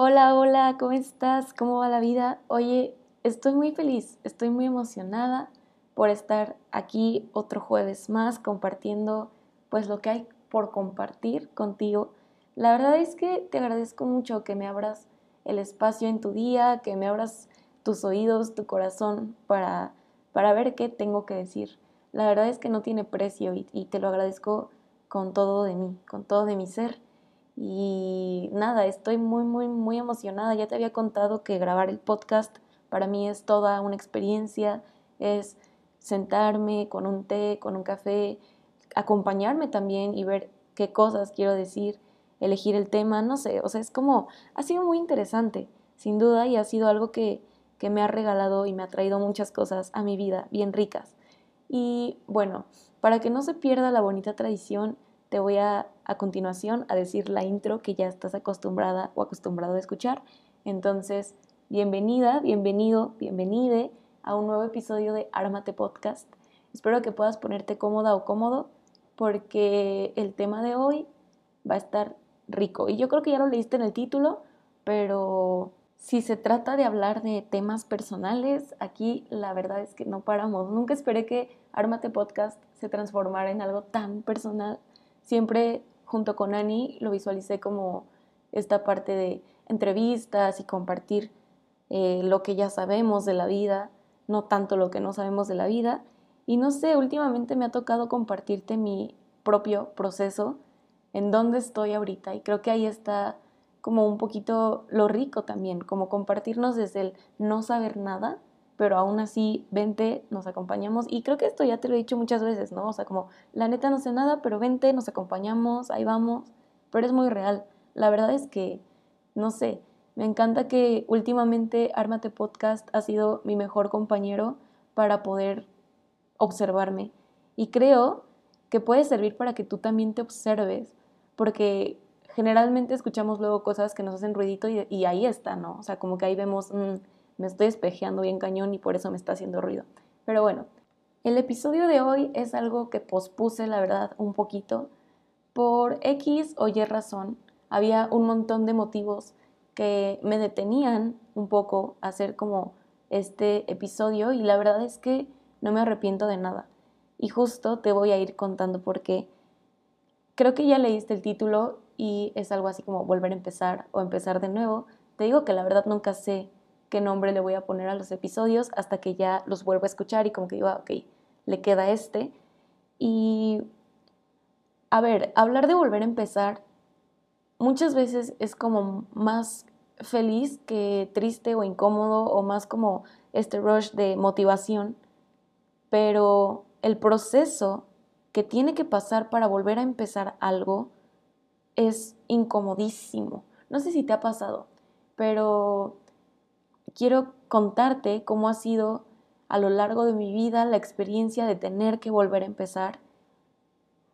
Hola, hola, ¿cómo estás? ¿Cómo va la vida? Oye, estoy muy feliz, estoy muy emocionada por estar aquí otro jueves más compartiendo pues lo que hay por compartir contigo. La verdad es que te agradezco mucho que me abras el espacio en tu día, que me abras tus oídos, tu corazón para, para ver qué tengo que decir. La verdad es que no tiene precio y, y te lo agradezco con todo de mí, con todo de mi ser. Y nada, estoy muy, muy, muy emocionada. Ya te había contado que grabar el podcast para mí es toda una experiencia, es sentarme con un té, con un café, acompañarme también y ver qué cosas quiero decir, elegir el tema, no sé, o sea, es como, ha sido muy interesante, sin duda, y ha sido algo que, que me ha regalado y me ha traído muchas cosas a mi vida, bien ricas. Y bueno, para que no se pierda la bonita tradición, te voy a a continuación a decir la intro que ya estás acostumbrada o acostumbrado a escuchar. Entonces, bienvenida, bienvenido, bienvenide a un nuevo episodio de Ármate Podcast. Espero que puedas ponerte cómoda o cómodo porque el tema de hoy va a estar rico. Y yo creo que ya lo leíste en el título, pero si se trata de hablar de temas personales, aquí la verdad es que no paramos. Nunca esperé que Ármate Podcast se transformara en algo tan personal. Siempre junto con Ani lo visualicé como esta parte de entrevistas y compartir eh, lo que ya sabemos de la vida, no tanto lo que no sabemos de la vida. Y no sé, últimamente me ha tocado compartirte mi propio proceso, en dónde estoy ahorita. Y creo que ahí está como un poquito lo rico también, como compartirnos desde el no saber nada pero aún así, vente, nos acompañamos. Y creo que esto ya te lo he dicho muchas veces, ¿no? O sea, como, la neta no sé nada, pero vente, nos acompañamos, ahí vamos. Pero es muy real. La verdad es que, no sé, me encanta que últimamente Ármate Podcast ha sido mi mejor compañero para poder observarme. Y creo que puede servir para que tú también te observes, porque generalmente escuchamos luego cosas que nos hacen ruidito y, ahí está, ¿no? O sea, como que ahí vemos... Mm, me estoy espejeando bien cañón y por eso me está haciendo ruido. Pero bueno, el episodio de hoy es algo que pospuse, la verdad, un poquito. Por X o Y razón, había un montón de motivos que me detenían un poco a hacer como este episodio y la verdad es que no me arrepiento de nada. Y justo te voy a ir contando por qué. Creo que ya leíste el título y es algo así como volver a empezar o empezar de nuevo. Te digo que la verdad nunca sé qué nombre le voy a poner a los episodios hasta que ya los vuelvo a escuchar y como que digo, ah, ok, le queda este. Y, a ver, hablar de volver a empezar muchas veces es como más feliz que triste o incómodo o más como este rush de motivación, pero el proceso que tiene que pasar para volver a empezar algo es incomodísimo. No sé si te ha pasado, pero quiero contarte cómo ha sido a lo largo de mi vida la experiencia de tener que volver a empezar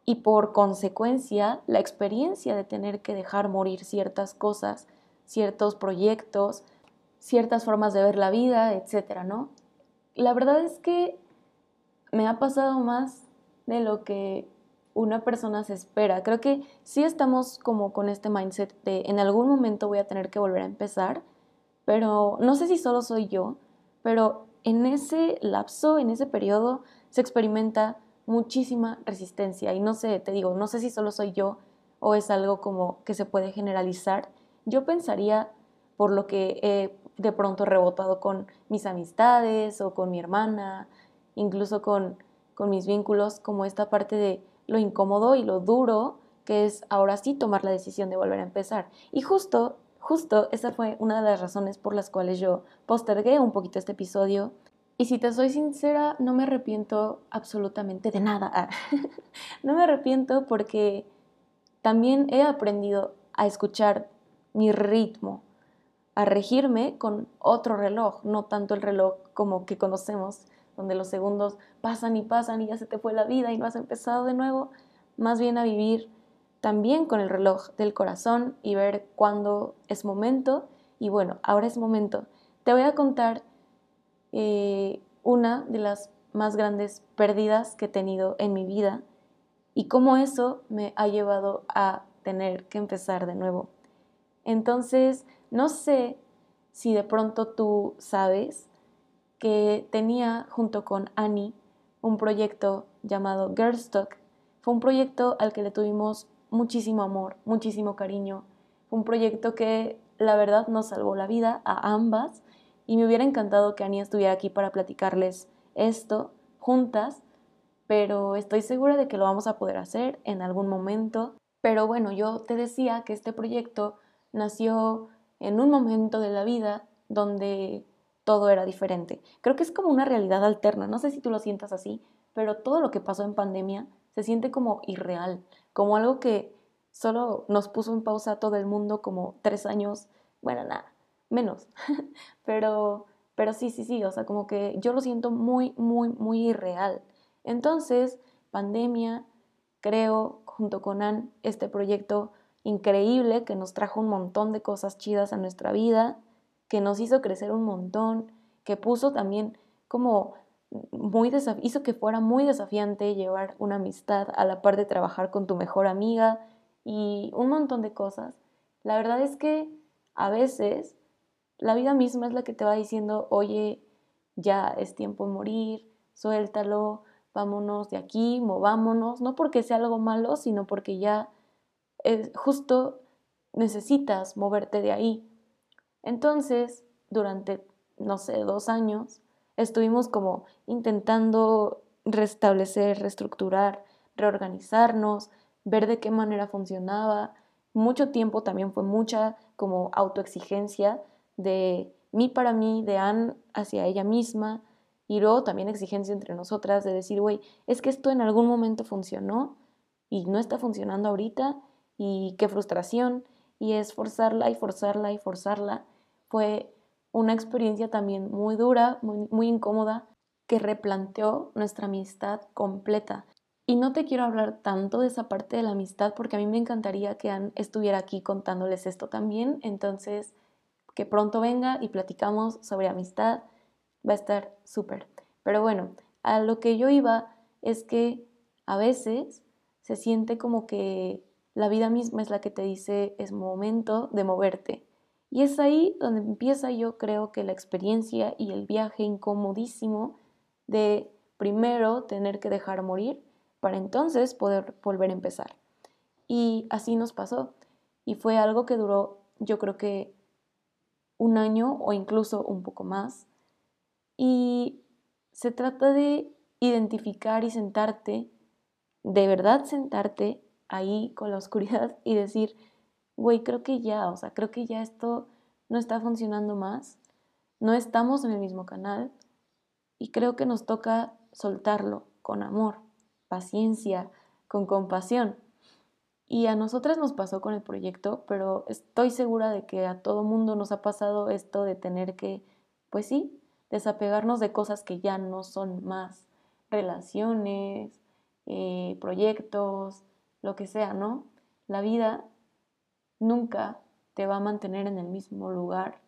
y por consecuencia la experiencia de tener que dejar morir ciertas cosas, ciertos proyectos, ciertas formas de ver la vida, etcétera, ¿no? La verdad es que me ha pasado más de lo que una persona se espera. Creo que sí estamos como con este mindset de en algún momento voy a tener que volver a empezar pero no sé si solo soy yo, pero en ese lapso, en ese periodo, se experimenta muchísima resistencia. Y no sé, te digo, no sé si solo soy yo o es algo como que se puede generalizar. Yo pensaría, por lo que he de pronto rebotado con mis amistades o con mi hermana, incluso con, con mis vínculos, como esta parte de lo incómodo y lo duro que es ahora sí tomar la decisión de volver a empezar. Y justo Justo esa fue una de las razones por las cuales yo postergué un poquito este episodio. Y si te soy sincera, no me arrepiento absolutamente de nada. no me arrepiento porque también he aprendido a escuchar mi ritmo, a regirme con otro reloj, no tanto el reloj como que conocemos, donde los segundos pasan y pasan y ya se te fue la vida y no has empezado de nuevo, más bien a vivir también con el reloj del corazón y ver cuándo es momento. Y bueno, ahora es momento. Te voy a contar eh, una de las más grandes pérdidas que he tenido en mi vida y cómo eso me ha llevado a tener que empezar de nuevo. Entonces, No sé si de pronto tú sabes que tenía junto con Annie un proyecto llamado Girlstock. Fue un proyecto al que le tuvimos muchísimo amor, muchísimo cariño. Fue un proyecto que la verdad nos salvó la vida a ambas y me hubiera encantado que Annie estuviera aquí para platicarles esto juntas, pero estoy segura de que lo vamos a poder hacer en algún momento. Pero bueno, yo te decía que este proyecto nació en un momento de la vida donde todo era diferente. Creo que es como una realidad alterna, no sé si tú lo sientas así, pero todo lo que pasó en pandemia se siente como irreal, como algo que solo nos puso en pausa todo el mundo como tres años, bueno, nada, menos, pero, pero sí, sí, sí, o sea, como que yo lo siento muy, muy, muy irreal. Entonces, pandemia, creo, junto con Ann, este proyecto increíble que nos trajo un montón de cosas chidas a nuestra vida, que nos hizo crecer un montón, que puso también como muy hizo que fuera muy desafiante llevar una amistad a la par de trabajar con tu mejor amiga y un montón de cosas. La verdad es que a veces la vida misma es la que te va diciendo, oye, ya es tiempo de morir, suéltalo, vámonos de aquí, movámonos, no porque sea algo malo, sino porque ya justo necesitas moverte de ahí. Entonces, durante, no sé, dos años, estuvimos como intentando restablecer, reestructurar, reorganizarnos, ver de qué manera funcionaba. Mucho tiempo también fue mucha como autoexigencia de mí para mí, de Anne hacia ella misma, y luego también exigencia entre nosotras de decir, güey, es que esto en algún momento funcionó y no está funcionando ahorita y qué frustración y es forzarla y forzarla y forzarla. Fue una experiencia también muy dura, muy, muy incómoda, que replanteó nuestra amistad completa. Y no te quiero hablar tanto de esa parte de la amistad porque a mí me encantaría que Anne estuviera aquí contándoles esto también. Entonces, que pronto venga y platicamos sobre amistad. Va a estar súper. Pero bueno, a lo que yo iba es que a veces se siente como que la vida misma es la que te dice es momento de moverte. Y es ahí donde empieza yo creo que la experiencia y el viaje incomodísimo de primero tener que dejar morir para entonces poder volver a empezar. Y así nos pasó. Y fue algo que duró yo creo que un año o incluso un poco más. Y se trata de identificar y sentarte, de verdad sentarte ahí con la oscuridad y decir, güey, creo que ya, o sea, creo que ya esto no está funcionando más, no estamos en el mismo canal y creo que nos toca soltarlo con amor, paciencia, con compasión. Y a nosotras nos pasó con el proyecto, pero estoy segura de que a todo mundo nos ha pasado esto de tener que, pues sí, desapegarnos de cosas que ya no son más relaciones, eh, proyectos, lo que sea, ¿no? La vida nunca te va a mantener en el mismo lugar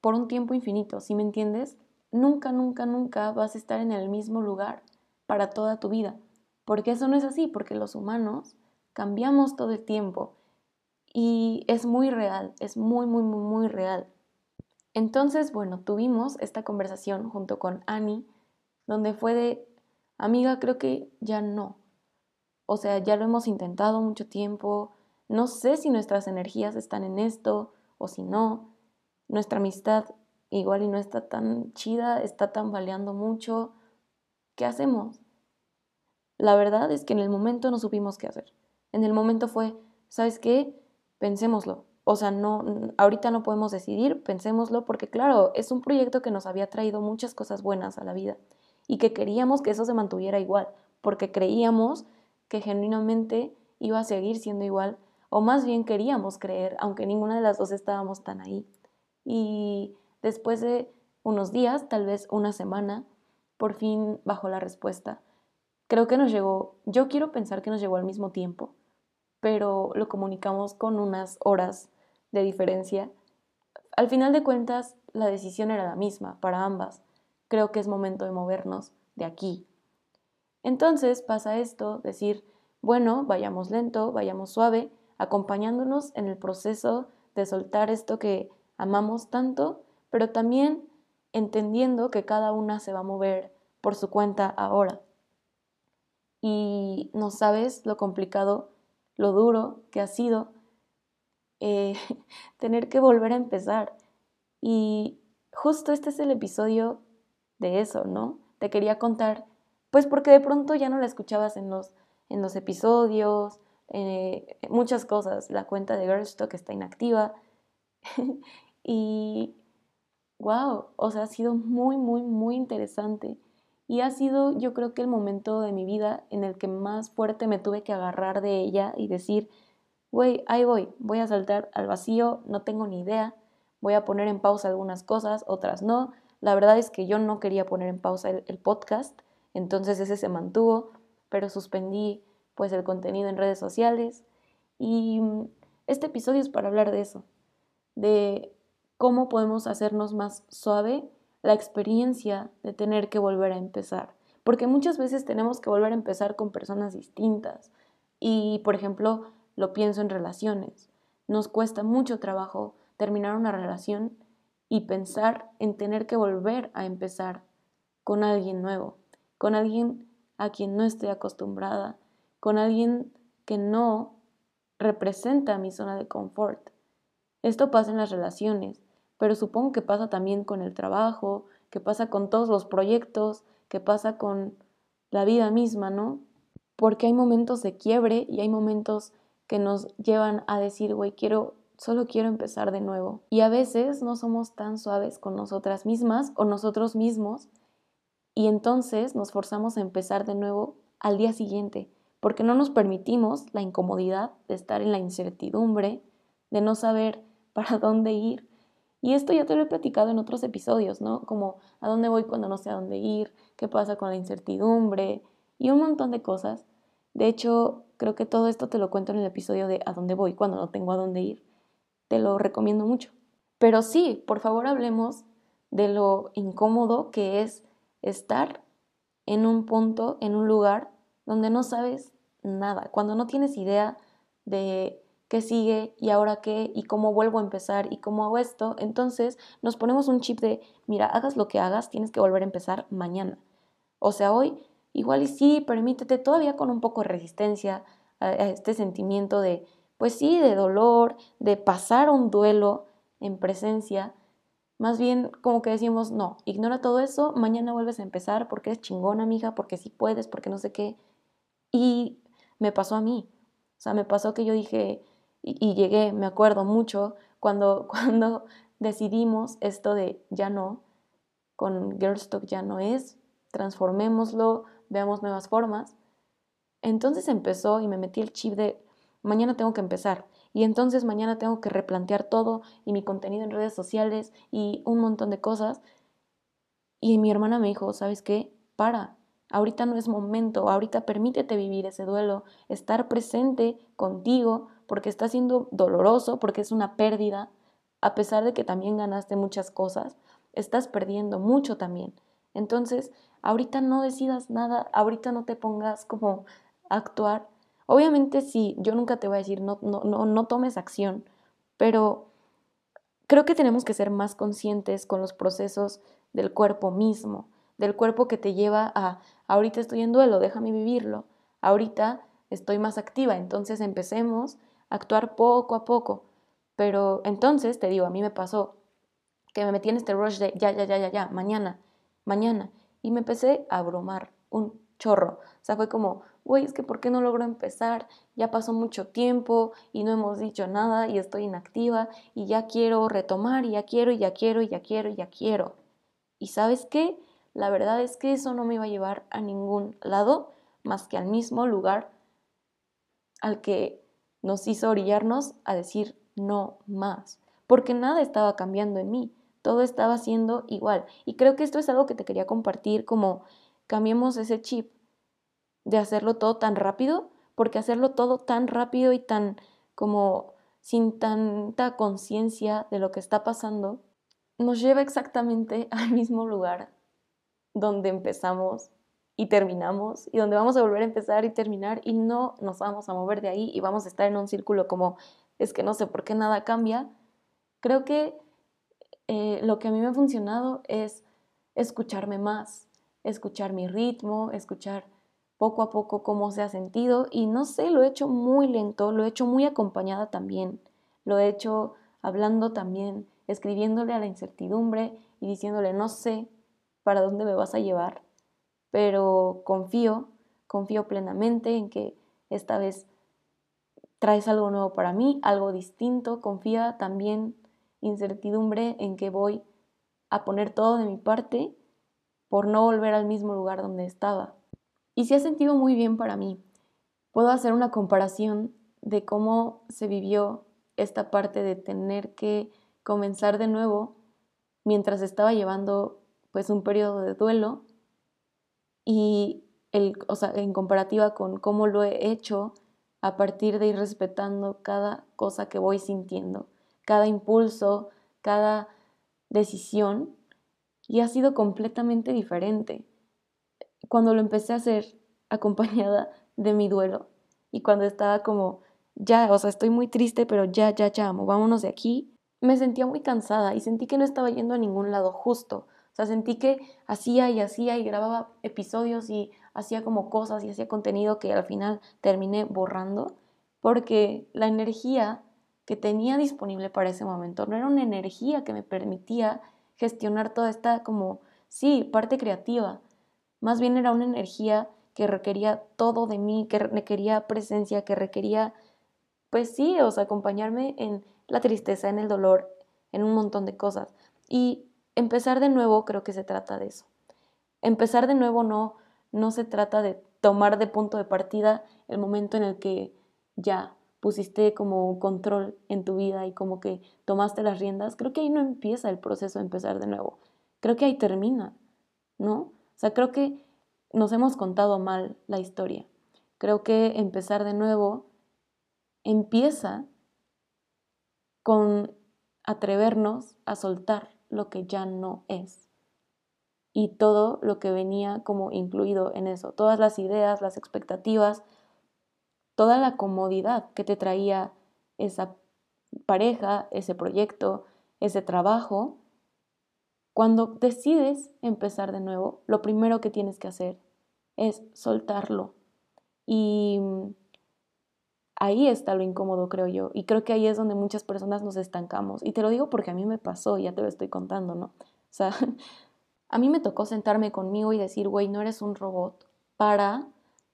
por un tiempo infinito, ¿sí me entiendes? Nunca, nunca, nunca vas a estar en el mismo lugar para toda tu vida, porque eso no es así, porque los humanos cambiamos todo el tiempo y es muy real, es muy, muy, muy, muy real. Entonces, bueno, tuvimos esta conversación junto con Annie, donde fue de, amiga, creo que ya no, o sea, ya lo hemos intentado mucho tiempo. No sé si nuestras energías están en esto o si no. Nuestra amistad igual y no está tan chida, está tambaleando mucho. ¿Qué hacemos? La verdad es que en el momento no supimos qué hacer. En el momento fue, ¿sabes qué? Pensémoslo. O sea, no, ahorita no podemos decidir, pensémoslo, porque claro, es un proyecto que nos había traído muchas cosas buenas a la vida y que queríamos que eso se mantuviera igual, porque creíamos que genuinamente iba a seguir siendo igual, o más bien queríamos creer, aunque ninguna de las dos estábamos tan ahí. Y después de unos días, tal vez una semana, por fin bajó la respuesta. Creo que nos llegó, yo quiero pensar que nos llegó al mismo tiempo, pero lo comunicamos con unas horas de diferencia. Al final de cuentas, la decisión era la misma para ambas. Creo que es momento de movernos de aquí, entonces pasa esto, decir, bueno, vayamos lento, vayamos suave, acompañándonos en el proceso de soltar esto que amamos tanto, pero también entendiendo que cada una se va a mover por su cuenta ahora. Y no sabes lo complicado, lo duro que ha sido eh, tener que volver a empezar. Y justo este es el episodio de eso, ¿no? Te quería contar, pues porque de pronto ya no la escuchabas en los, en los episodios, eh, muchas cosas, la cuenta de Girlstock está inactiva. y wow, o sea, ha sido muy, muy, muy interesante. Y ha sido, yo creo que el momento de mi vida en el que más fuerte me tuve que agarrar de ella y decir, güey, ahí voy, voy a saltar al vacío, no tengo ni idea, voy a poner en pausa algunas cosas, otras no. La verdad es que yo no quería poner en pausa el, podcast, entonces ese se mantuvo, pero suspendí pues el contenido en redes sociales. Y mm, este episodio es para hablar de eso, de cómo podemos hacernos más suave la experiencia de tener que volver a empezar, porque muchas veces tenemos que volver a empezar con personas distintas. Y por ejemplo lo pienso en relaciones, nos cuesta mucho trabajo terminar una relación y pensar en tener que volver a empezar con alguien nuevo, con alguien a quien no estoy acostumbrada, con alguien que no representa mi zona de confort. Esto pasa en las relaciones, pero supongo que pasa también con el trabajo, que pasa con todos los proyectos, que pasa con la vida misma, ¿no? Porque hay momentos de quiebre y hay momentos que nos llevan a decir, güey, quiero solo quiero empezar de nuevo. Y a veces no somos tan suaves con nosotras mismas o nosotros mismos y entonces nos forzamos a empezar de nuevo al día siguiente, porque no nos permitimos la incomodidad de estar en la incertidumbre, de no saber para dónde ir. Y esto ya te lo he platicado en otros episodios, ¿no? Como a dónde voy cuando no sé a dónde ir, qué pasa con la incertidumbre y un montón de cosas. De hecho, creo que todo esto te lo cuento en el episodio de a dónde voy cuando no tengo a dónde ir te lo recomiendo mucho. Pero sí, por favor hablemos de lo incómodo que es estar en un punto, en un lugar donde no sabes nada, cuando no tienes idea de qué sigue y ahora qué y cómo vuelvo a empezar y cómo hago esto, entonces nos ponemos un chip de, mira, hagas lo que hagas, tienes que volver a empezar mañana. O sea, hoy igual y sí, permítete todavía con un poco de resistencia a, este sentimiento de pues sí, de dolor, de pasar un duelo en presencia, más bien como que decimos, no, ignora todo eso, mañana vuelves a empezar porque eres chingona, mija, porque sí puedes, porque no sé qué. Y me pasó a mí. O sea, me pasó que yo dije, y, llegué, me acuerdo mucho, cuando, cuando decidimos esto de ya no, con Girlstock ya no es, transformémoslo, veamos nuevas formas. Entonces empezó y me metí el chip de mañana tengo que empezar y entonces mañana tengo que replantear todo y mi contenido en redes sociales y un montón de cosas. Y mi hermana me dijo, ¿sabes qué? Para, ahorita no es momento, ahorita permítete vivir ese duelo, estar presente contigo porque está siendo doloroso, porque es una pérdida, a pesar de que también ganaste muchas cosas, estás perdiendo mucho también. Entonces, ahorita no decidas nada, ahorita no te pongas como a actuar Obviamente sí, yo nunca te voy a decir no, no, no, no tomes acción, pero creo que tenemos que ser más conscientes con los procesos del cuerpo mismo, del cuerpo que te lleva a, ahorita estoy en duelo, déjame vivirlo, ahorita estoy más activa, entonces empecemos a actuar poco a poco. Pero entonces, te digo, a mí me pasó que me metí en este rush de ya, ya, ya, ya, ya, mañana, mañana, y me empecé a abrumar un chorro. O sea, fue como, güey, es que ¿por qué no logro empezar? Ya pasó mucho tiempo y no hemos dicho nada y estoy inactiva y ya quiero retomar y ya quiero y ya quiero y ya quiero y ya quiero. ¿Y sabes qué? La verdad es que eso no me iba a llevar a ningún lado más que al mismo lugar al que nos hizo orillarnos a decir no más, porque nada estaba cambiando en mí, todo estaba siendo igual. Y creo que esto es algo que te quería compartir como cambiemos ese chip de hacerlo todo tan rápido, porque hacerlo todo tan rápido y tan como sin tanta conciencia de lo que está pasando, nos lleva exactamente al mismo lugar donde empezamos y terminamos y donde vamos a volver a empezar y terminar y no nos vamos a mover de ahí y vamos a estar en un círculo como es que no sé por qué nada cambia. Creo que eh, lo que a mí me ha funcionado es escucharme más, escuchar mi ritmo, escuchar poco a poco cómo se ha sentido y no sé, lo he hecho muy lento, lo he hecho muy acompañada también, lo he hecho hablando también, escribiéndole a la incertidumbre y diciéndole no sé para dónde me vas a llevar, pero confío, confío plenamente en que esta vez traes algo nuevo para mí, algo distinto, confía también incertidumbre en que voy a poner todo de mi parte por no volver al mismo lugar donde estaba. Y se ha sentido muy bien para mí. Puedo hacer una comparación de cómo se vivió esta parte de tener que comenzar de nuevo mientras estaba llevando pues un periodo de duelo y el, o sea, en comparativa con cómo lo he hecho a partir de ir respetando cada cosa que voy sintiendo, cada impulso, cada decisión y ha sido completamente diferente. Cuando lo empecé a hacer acompañada de mi duelo y cuando estaba como, ya, o sea, estoy muy triste, pero ya, ya, ya, amo, vámonos de aquí, me sentía muy cansada y sentí que no estaba yendo a ningún lado justo. O sea, sentí que hacía y hacía y grababa episodios y hacía como cosas y hacía contenido que al final terminé borrando porque la energía que tenía disponible para ese momento no era una energía que me permitía gestionar toda esta como, sí, parte creativa. Más bien era una energía que requería todo de mí, que requería presencia, que requería, pues sí, o sea, acompañarme en la tristeza, en el dolor, en un montón de cosas. Y empezar de nuevo creo que se trata de eso. Empezar de nuevo no, no se trata de tomar de punto de partida el momento en el que ya pusiste como control en tu vida y como que tomaste las riendas, creo que ahí no empieza el proceso de empezar de nuevo. Creo que ahí termina, ¿no? O sea, creo que nos hemos contado mal la historia. Creo que empezar de nuevo empieza con atrevernos a soltar lo que ya no es y todo lo que venía como incluido en eso, todas las ideas, las expectativas, toda la comodidad que te traía esa pareja, ese proyecto, ese trabajo, cuando decides empezar de nuevo, lo primero que tienes que hacer es soltarlo. Y ahí está lo incómodo, creo yo. Y creo que ahí es donde muchas personas nos estancamos. Y te lo digo porque a mí me pasó, ya te lo estoy contando, ¿no? O sea, a mí me tocó sentarme conmigo y decir, güey, no eres un robot para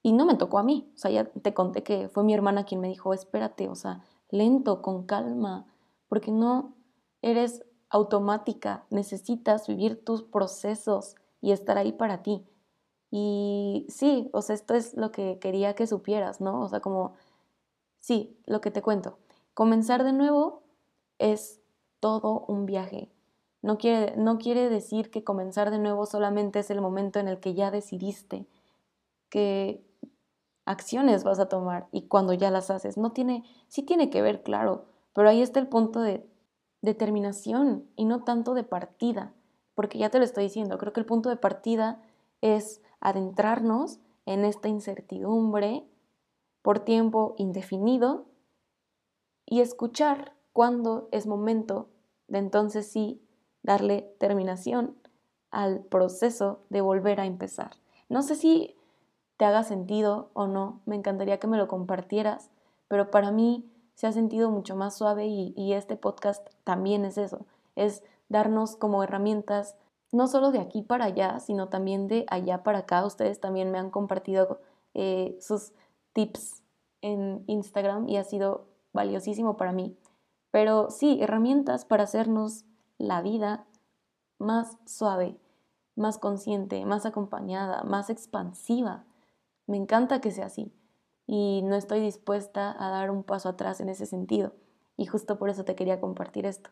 y no me tocó a mí. O sea, ya te conté que fue mi hermana quien me dijo, espérate, o sea, lento, con calma, porque no eres automática, necesitas vivir tus procesos y estar ahí para ti. Y sí, o sea, esto es lo que quería que supieras, ¿no? O sea, como, sí, lo que te cuento. Comenzar de nuevo es todo un viaje. No quiere, no quiere decir que comenzar de nuevo solamente es el momento en el que ya decidiste que acciones vas a tomar y cuando ya las haces. No tiene, sí tiene que ver, claro, pero ahí está el punto de determinación y no tanto de partida, porque ya te lo estoy diciendo, creo que el punto de partida es adentrarnos en esta incertidumbre por tiempo indefinido y escuchar cuándo es momento de entonces sí darle terminación al proceso de volver a empezar. No sé si te haga sentido o no, me encantaría que me lo compartieras, pero para mí se ha sentido mucho más suave y, este podcast también es eso, es darnos como herramientas no solo de aquí para allá, sino también de allá para acá. Ustedes también me han compartido eh, sus tips en Instagram y ha sido valiosísimo para mí. Pero sí, herramientas para hacernos la vida más suave, más consciente, más acompañada, más expansiva. Me encanta que sea así y no estoy dispuesta a dar un paso atrás en ese sentido. Y justo por eso te quería compartir esto.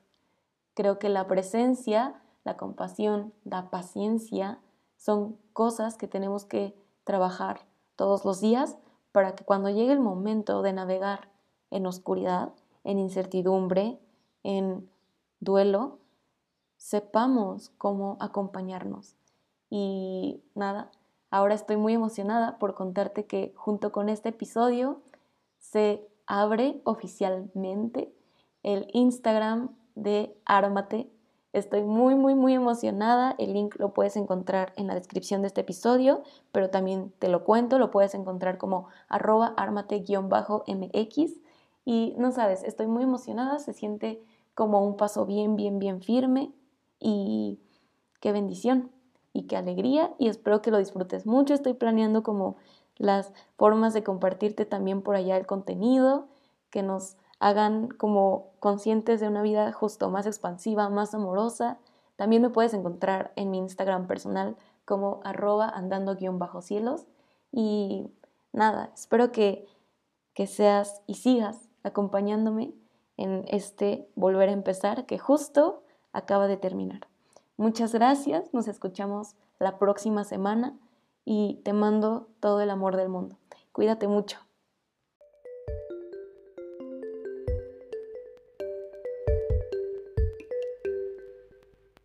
Creo que la presencia, la compasión, la paciencia son cosas que tenemos que trabajar todos los días para que cuando llegue el momento de navegar en oscuridad, en incertidumbre, en duelo, sepamos cómo acompañarnos. Y nada, Ahora estoy muy emocionada por contarte que junto con este episodio se abre oficialmente el Instagram de Ármate. Estoy muy, muy, muy emocionada. El link lo puedes encontrar en la descripción de este episodio, pero también te lo cuento, lo puedes encontrar como arroba armate-mx. Y no sabes, estoy muy emocionada, se siente como un paso bien, bien, bien firme y qué bendición y qué alegría y espero que lo disfrutes mucho. Estoy planeando como las formas de compartirte también por allá el contenido, que nos hagan como conscientes de una vida justo más expansiva, más amorosa. También me puedes encontrar en mi Instagram personal como arroba andando-cielos. Y nada, espero que, que seas y sigas acompañándome en este volver a empezar que justo acaba de terminar. Muchas gracias, nos escuchamos la próxima semana y te mando todo el amor del mundo. Cuídate mucho.